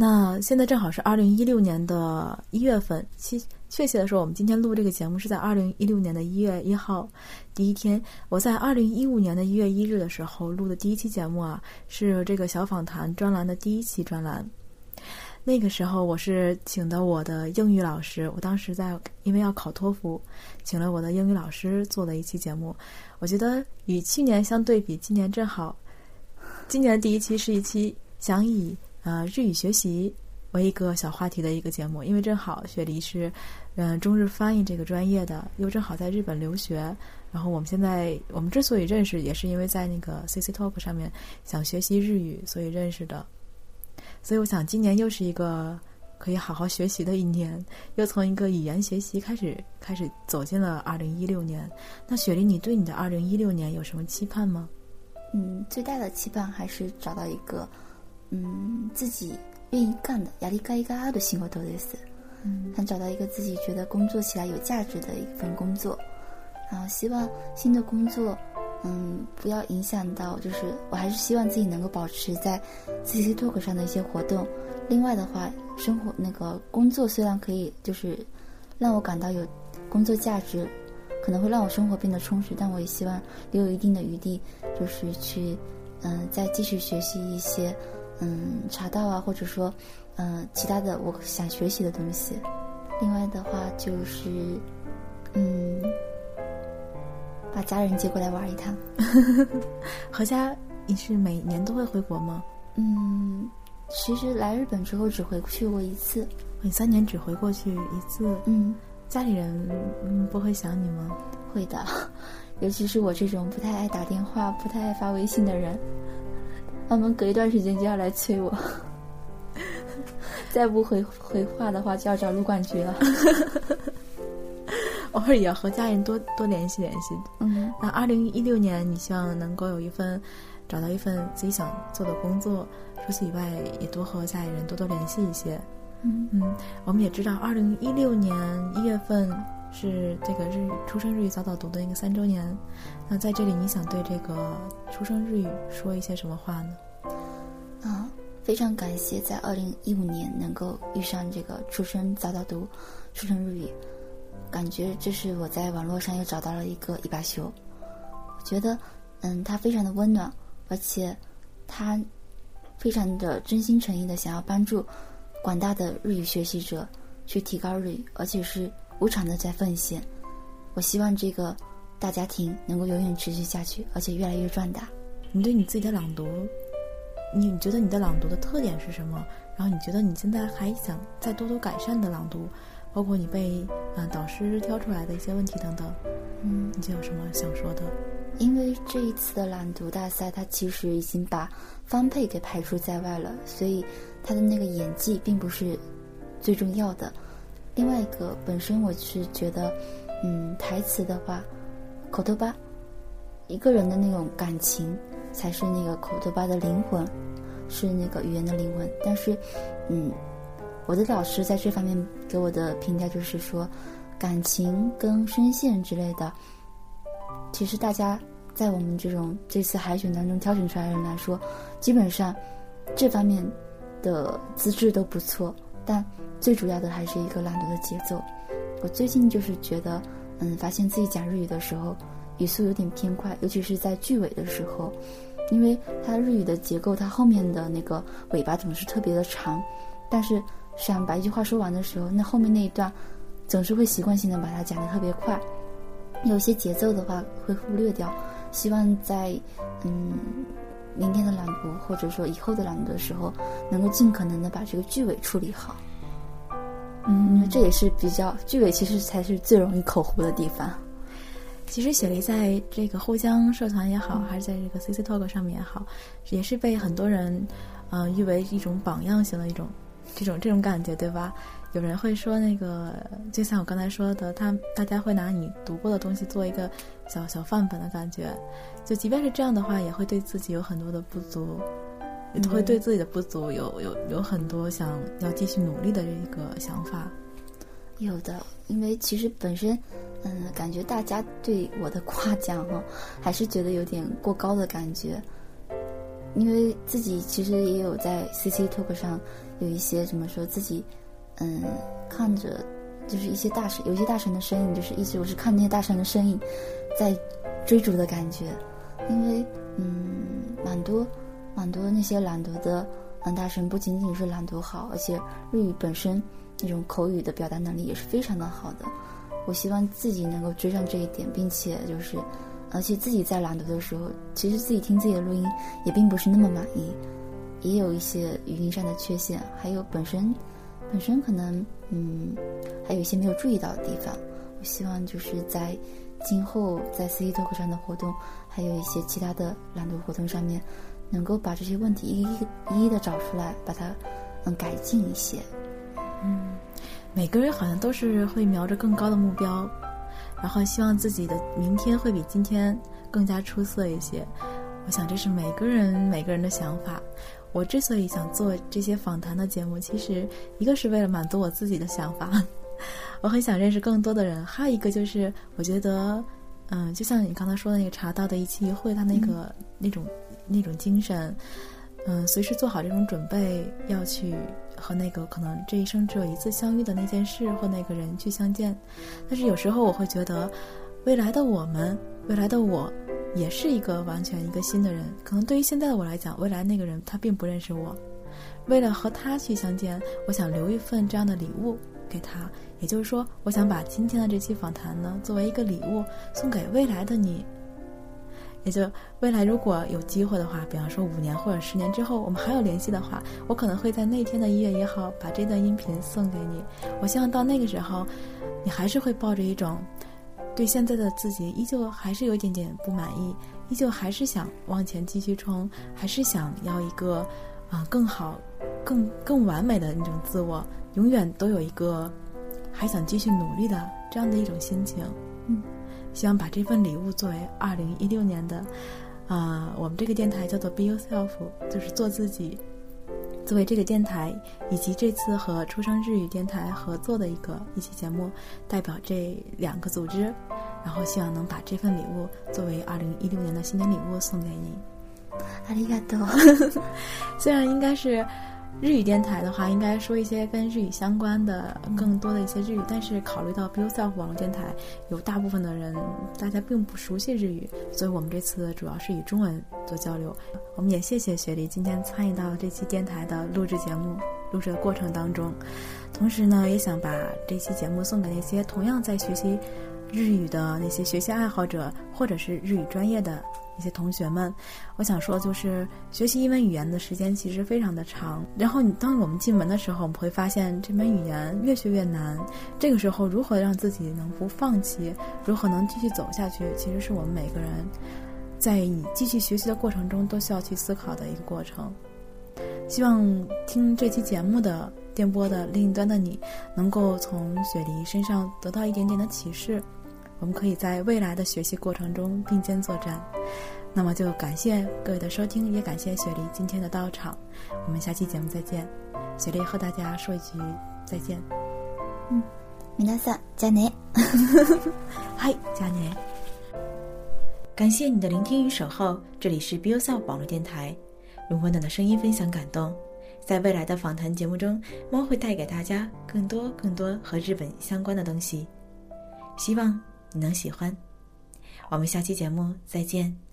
那现在正好是二零一六年的一月份，确确切的说，我们今天录这个节目是在二零一六年的一月一号，第一天。我在二零一五年的一月一日的时候录的第一期节目啊，是这个小访谈专栏的第一期专栏。那个时候我是请的我的英语老师，我当时在因为要考托福，请了我的英语老师做了一期节目。我觉得与去年相对比，今年正好，今年的第一期是一期想以。呃，日语学习为一个小话题的一个节目，因为正好雪梨是，嗯，中日翻译这个专业的，又正好在日本留学，然后我们现在我们之所以认识，也是因为在那个 CC Talk 上面想学习日语，所以认识的。所以我想，今年又是一个可以好好学习的一年，又从一个语言学习开始，开始走进了二零一六年。那雪梨，你对你的二零一六年有什么期盼吗？嗯，最大的期盼还是找到一个。嗯，自己愿意干的，压力盖一盖的辛苦都得死。嗯，想找到一个自己觉得工作起来有价值的一份工作，然后希望新的工作，嗯，不要影响到，就是我还是希望自己能够保持在 C C Talk 上的一些活动。另外的话，生活那个工作虽然可以就是让我感到有工作价值，可能会让我生活变得充实，但我也希望留有一定的余地，就是去嗯再继续学习一些。嗯，茶道啊，或者说，嗯，其他的我想学习的东西。另外的话就是，嗯，把家人接过来玩一趟。何家，你是每年都会回国吗？嗯，其实来日本之后只回去过一次。你三年只回过去一次？嗯，家里人嗯不会想你吗？会的，尤其是我这种不太爱打电话、不太爱发微信的人。他们隔一段时间就要来催我，再不回回话的话，就要找陆管局了。偶尔也要和家人多多联系联系。嗯，那二零一六年，你希望能够有一份找到一份自己想做的工作。除此以外，也多和家里人多多联系一些。嗯嗯，我们也知道，二零一六年一月份是这个日语出生日语早早读的一个三周年。那在这里，你想对这个出生日语说一些什么话呢？啊，非常感谢在二零一五年能够遇上这个出生早早读出生日语，感觉这是我在网络上又找到了一个一把修。我觉得，嗯，它非常的温暖，而且它非常的真心诚意的想要帮助广大的日语学习者去提高日语，而且是无偿的在奉献。我希望这个。大家庭能够永远持续下去，而且越来越壮大。你对你自己的朗读，你觉得你的朗读的特点是什么？然后你觉得你现在还想再多多改善的朗读，包括你被啊导师挑出来的一些问题等等，嗯，你有什么想说的？因为这一次的朗读大赛，它其实已经把方佩给排除在外了，所以他的那个演技并不是最重要的。另外一个，本身我是觉得，嗯，台词的话。口头吧，一个人的那种感情才是那个口头吧的灵魂，是那个语言的灵魂。但是，嗯，我的老师在这方面给我的评价就是说，感情跟声线之类的，其实大家在我们这种这次海选当中挑选出来的人来说，基本上这方面的资质都不错。但最主要的还是一个朗读的节奏。我最近就是觉得。嗯，发现自己讲日语的时候，语速有点偏快，尤其是在句尾的时候，因为它日语的结构，它后面的那个尾巴总是特别的长，但是想把一句话说完的时候，那后面那一段总是会习惯性的把它讲得特别快，有些节奏的话会忽略掉。希望在嗯明天的朗读或者说以后的朗读的时候，能够尽可能的把这个句尾处理好。嗯，因为这也是比较句尾，其实才是最容易口糊的地方。其实雪梨在这个互江社团也好，还是在这个 CC Talk 上面也好，也是被很多人，嗯，誉为一种榜样型的一种这种这种感觉，对吧？有人会说那个，就像我刚才说的，他大家会拿你读过的东西做一个小小范本的感觉，就即便是这样的话，也会对自己有很多的不足。也会对自己的不足有有有很多想要继续努力的这个想法，有的，因为其实本身，嗯，感觉大家对我的夸奖哈，还是觉得有点过高的感觉。因为自己其实也有在 CC Talk 上有一些怎么说自己，嗯，看着就是一些大神，有一些大神的身影，就是一直我是看那些大神的身影在追逐的感觉，因为嗯，蛮多蛮多那些朗读的嗯大神，不仅仅是朗读好，而且日语本身那种口语的表达能力也是非常的好的。我希望自己能够追上这一点，并且就是。而且自己在朗读的时候，其实自己听自己的录音也并不是那么满意，也有一些语音上的缺陷，还有本身本身可能嗯还有一些没有注意到的地方。我希望就是在今后在 C Talk 上的活动，还有一些其他的朗读活动上面，能够把这些问题一一一一的找出来，把它嗯改进一些。嗯，每个人好像都是会瞄着更高的目标。然后希望自己的明天会比今天更加出色一些，我想这是每个人每个人的想法。我之所以想做这些访谈的节目，其实一个是为了满足我自己的想法，我很想认识更多的人；还有一个就是我觉得，嗯，就像你刚才说的那个茶道的一期一会，他那个那种那种精神，嗯，随时做好这种准备，要去。和那个可能这一生只有一次相遇的那件事或那个人去相见，但是有时候我会觉得，未来的我们，未来的我，也是一个完全一个新的人。可能对于现在的我来讲，未来那个人他并不认识我。为了和他去相见，我想留一份这样的礼物给他。也就是说，我想把今天的这期访谈呢，作为一个礼物送给未来的你。也就未来如果有机会的话，比方说五年或者十年之后，我们还有联系的话，我可能会在那天的一月一号把这段音频送给你。我希望到那个时候，你还是会抱着一种对现在的自己依旧还是有一点点不满意，依旧还是想往前继续冲，还是想要一个啊更好、更更完美的那种自我，永远都有一个还想继续努力的这样的一种心情。嗯。希望把这份礼物作为二零一六年的，啊，我们这个电台叫做 Be Yourself，就是做自己。作为这个电台以及这次和出生日语电台合作的一个一期节目，代表这两个组织，然后希望能把这份礼物作为二零一六年的新年礼物送给你。ありがとう。虽然应该是。 日语电台的话，应该说一些跟日语相关的更多的一些日语，但是考虑到 b i l Self 网络电台有大部分的人大家并不熟悉日语，所以我们这次主要是以中文做交流。我们也谢谢雪梨今天参与到这期电台的录制节目录制的过程当中，同时呢，也想把这期节目送给那些同样在学习日语的那些学习爱好者，或者是日语专业的。一些同学们，我想说就是，学习一门语言的时间其实非常的长。然后你当我们进门的时候，我们会发现这门语言越学越难。这个时候，如何让自己能不放弃，如何能继续走下去，其实是我们每个人在你继续学习的过程中都需要去思考的一个过程。希望听这期节目的电波的另一端的你，能够从雪梨身上得到一点点的启示。我们可以在未来的学习过程中并肩作战。那么就感谢各位的收听，也感谢雪梨今天的到场。我们下期节目再见。雪梨和大家说一句再见。嗯，米娜桑，加年。嗨，加年。感谢你的聆听与守候。这里是 b i o s e l 网络电台，用温暖的声音分享感动。在未来的访谈节目中，猫会带给大家更多更多和日本相关的东西。希望。你能喜欢，我们下期节目再见。